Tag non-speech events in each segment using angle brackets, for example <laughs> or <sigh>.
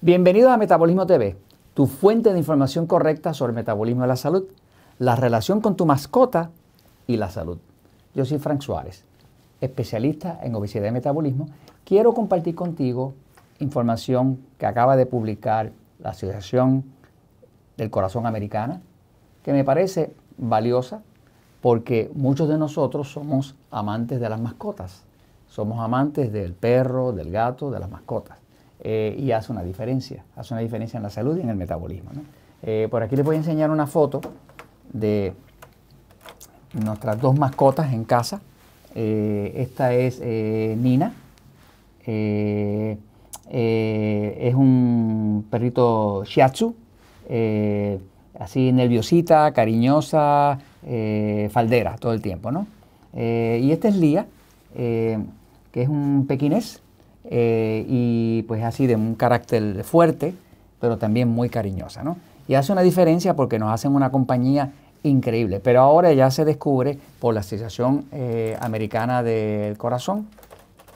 Bienvenidos a Metabolismo TV, tu fuente de información correcta sobre el metabolismo de la salud, la relación con tu mascota y la salud. Yo soy Frank Suárez, especialista en obesidad y metabolismo. Quiero compartir contigo información que acaba de publicar la Asociación del Corazón Americana, que me parece valiosa porque muchos de nosotros somos amantes de las mascotas. Somos amantes del perro, del gato, de las mascotas. Eh, y hace una diferencia, hace una diferencia en la salud y en el metabolismo. Eh, por aquí les voy a enseñar una foto de nuestras dos mascotas en casa. Eh, esta es Nina, es un perrito shiatsu, así nerviosita, cariñosa, faldera todo el tiempo. ¿no? y esta es Lía, que es un pequinés eh, y pues así de un carácter fuerte, pero también muy cariñosa, ¿no? Y hace una diferencia porque nos hacen una compañía increíble, pero ahora ya se descubre por la Asociación eh, Americana del Corazón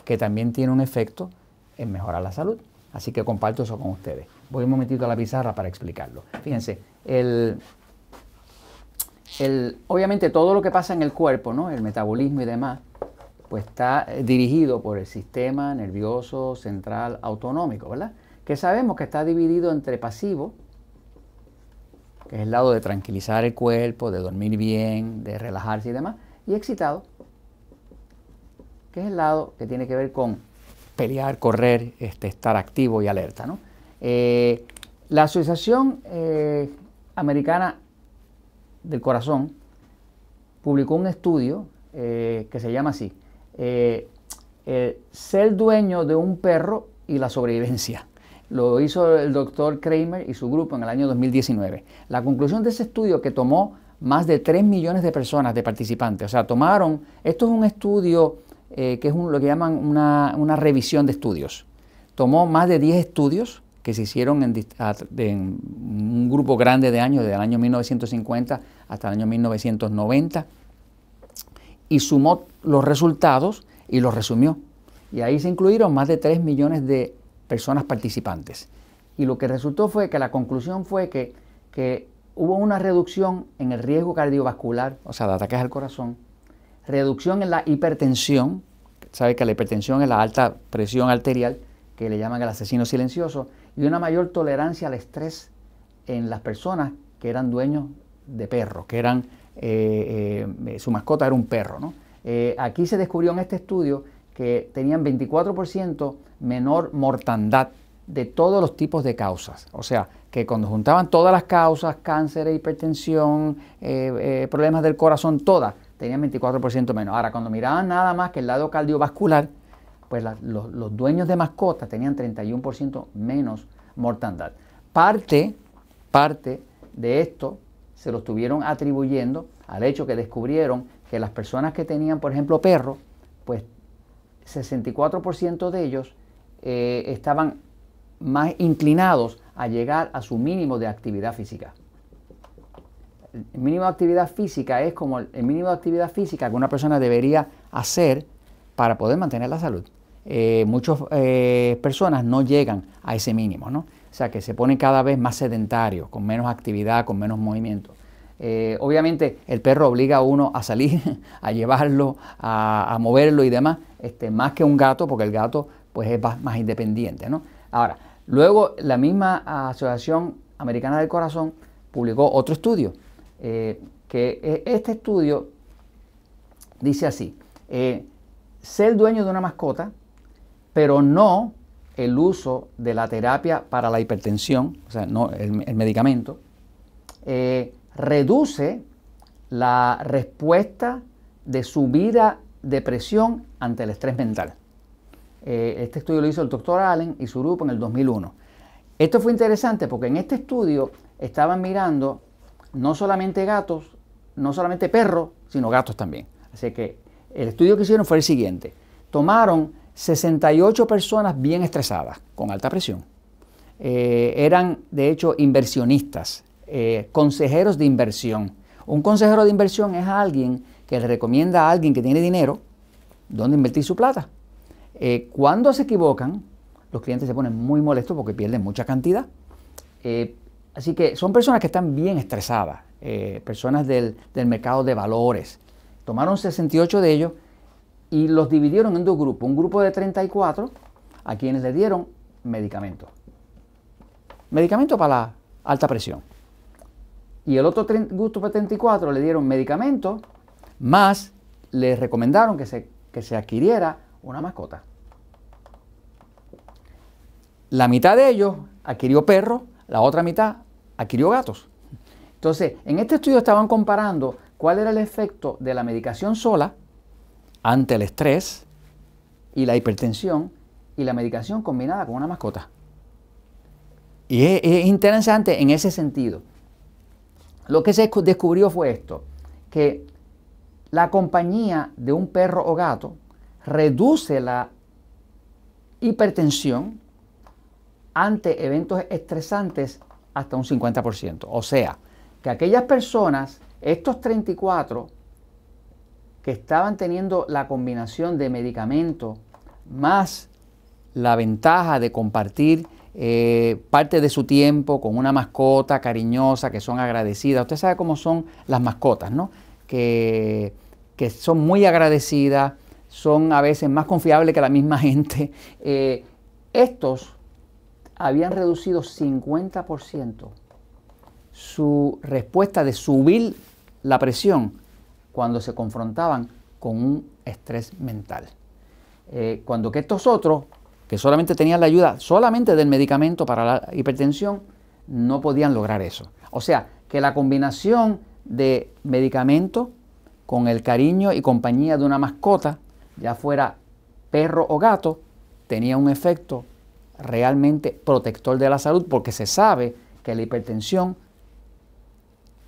que también tiene un efecto en mejorar la salud. Así que comparto eso con ustedes. Voy un momentito a la pizarra para explicarlo. Fíjense, el, el, obviamente todo lo que pasa en el cuerpo, ¿no? el metabolismo y demás, pues está eh, dirigido por el sistema nervioso central autonómico, ¿verdad? Que sabemos que está dividido entre pasivo, que es el lado de tranquilizar el cuerpo, de dormir bien, de relajarse y demás, y excitado, que es el lado que tiene que ver con pelear, correr, este, estar activo y alerta. ¿no? Eh, la Asociación eh, Americana del Corazón publicó un estudio que se llama así, eh, eh, ser dueño de un perro y la sobrevivencia. Lo hizo el doctor Kramer y su grupo en el año 2019. La conclusión de ese estudio que tomó más de 3 millones de personas, de participantes, o sea, tomaron, esto es un estudio eh, que es lo que llaman una, revisión de estudios. Tomó más de 10 estudios que se hicieron en, en, un grupo grande de años, desde el año 1950 hasta el año 1990 y sumó los resultados y los resumió. Y ahí se incluyeron más de 3 millones de personas participantes. Y lo que resultó fue que la conclusión fue que, que hubo una reducción en el riesgo cardiovascular, o sea, de ataques al corazón, reducción en la hipertensión, sabe que la hipertensión es la alta presión arterial, que le llaman el asesino silencioso, y una mayor tolerancia al estrés en las personas que eran dueños de perros, que eran eh, eh, su mascota era un perro. ¿no? Eh, aquí se descubrió en este estudio que tenían 24% menor mortandad de todos los tipos de causas. O sea, que cuando juntaban todas las causas, cáncer, hipertensión, problemas del corazón, todas, tenían 24% menos. Ahora, cuando miraban nada más que el lado cardiovascular, pues los, los, dueños de mascotas tenían 31% menos mortandad. Parte, parte de esto se lo estuvieron atribuyendo al hecho que descubrieron que las personas que tenían, por ejemplo, perros, pues 64% de ellos eh, estaban más inclinados a llegar a su mínimo de actividad física. El mínimo de actividad física es como el mínimo de actividad física que una persona debería hacer para poder mantener la salud. Eh, muchas eh, personas no llegan a ese mínimo, ¿no? O sea, que se pone cada vez más sedentario, con menos actividad, con menos movimiento. Eh, obviamente el perro obliga a uno a salir, <laughs> a llevarlo, a, moverlo y demás, este, más que un gato, porque el gato pues es más, independiente. ¿no? Ahora, luego la misma Asociación Americana del Corazón publicó otro estudio, eh, que e, este estudio dice así, eh, ser dueño de una mascota, pero no el uso de la terapia para la hipertensión, o sea, no el, medicamento, eh, reduce la respuesta de subida de presión ante el estrés mental. Eh, este estudio lo hizo el doctor Allen y su grupo en el 2001. Esto fue interesante porque en este estudio estaban mirando no solamente gatos, no solamente perros, sino gatos también. Así que el estudio que hicieron fue el siguiente. Tomaron 68 personas bien estresadas, con alta presión. Eh, eran, de hecho, inversionistas, eh, consejeros de inversión. Un consejero de inversión es alguien que le recomienda a alguien que tiene dinero dónde invertir su plata. Eh, cuando se equivocan, los clientes se ponen muy molestos porque pierden mucha cantidad. Así que son personas que están bien estresadas, personas del, del, mercado de valores. Tomaron 68 de ellos y los dividieron en dos grupos. Un grupo de 34 a quienes le dieron medicamentos. Medicamentos para la alta presión. Y el otro grupo de 34 le dieron medicamentos más le recomendaron que se, que se adquiriera una mascota. La mitad de ellos adquirió perros, la otra mitad adquirió gatos. Entonces, en este estudio estaban comparando cuál era el efecto de la medicación sola ante el estrés y la hipertensión y la medicación combinada con una mascota. Y es, es interesante en ese sentido. Lo que se descubrió fue esto, que la compañía de un perro o gato reduce la hipertensión ante eventos estresantes hasta un 50%. O sea, que aquellas personas, estos 34, que estaban teniendo la combinación de medicamento más la ventaja de compartir eh, parte de su tiempo con una mascota cariñosa, que son agradecidas. Usted sabe cómo son las mascotas, ¿no? Que, que son muy agradecidas, son a veces más confiables que la misma <laughs> gente. Eh, estos habían reducido 50% su respuesta de subir la presión cuando se confrontaban con un estrés mental. Eh, cuando que estos otros, que solamente tenían la ayuda solamente del medicamento para la hipertensión, no podían lograr eso. O sea, que la combinación de medicamento con el cariño y compañía de una mascota, ya fuera perro o gato, tenía un efecto realmente protector de la salud porque se sabe que la hipertensión,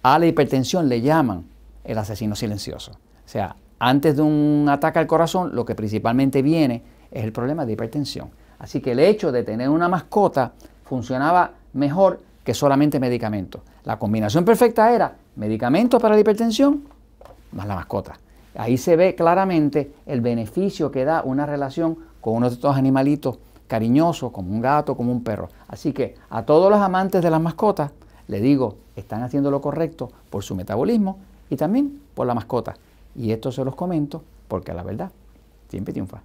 a la hipertensión le llaman el asesino silencioso. O sea, antes de un ataque al corazón, lo que principalmente viene es el problema de hipertensión. Así que el hecho de tener una mascota funcionaba mejor que solamente medicamentos. La combinación perfecta era medicamentos para la hipertensión más la mascota. Ahí se ve claramente el beneficio que da una relación con uno de estos animalitos cariñosos, como un gato, como un perro. Así que a todos los amantes de las mascotas, le digo, están haciendo lo correcto por su metabolismo y también por la mascota. Y esto se los comento porque la verdad siempre triunfa.